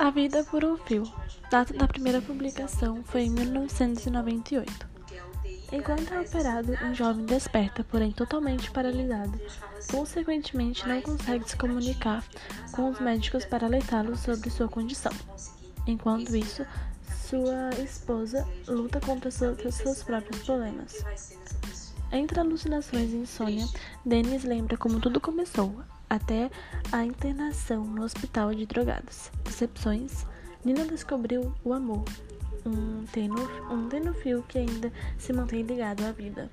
A Vida por um Fio. Data da primeira publicação foi em 1998. Enquanto é operado, um jovem desperta, porém totalmente paralisado. Consequentemente, não consegue se comunicar com os médicos para alertá-lo sobre sua condição. Enquanto isso, sua esposa luta contra seus próprios problemas. Entre alucinações e insônia, Dennis lembra como tudo começou, até a internação no hospital de drogados. Decepções, Nina descobriu o amor, um tênue, um tênue fio que ainda se mantém ligado à vida.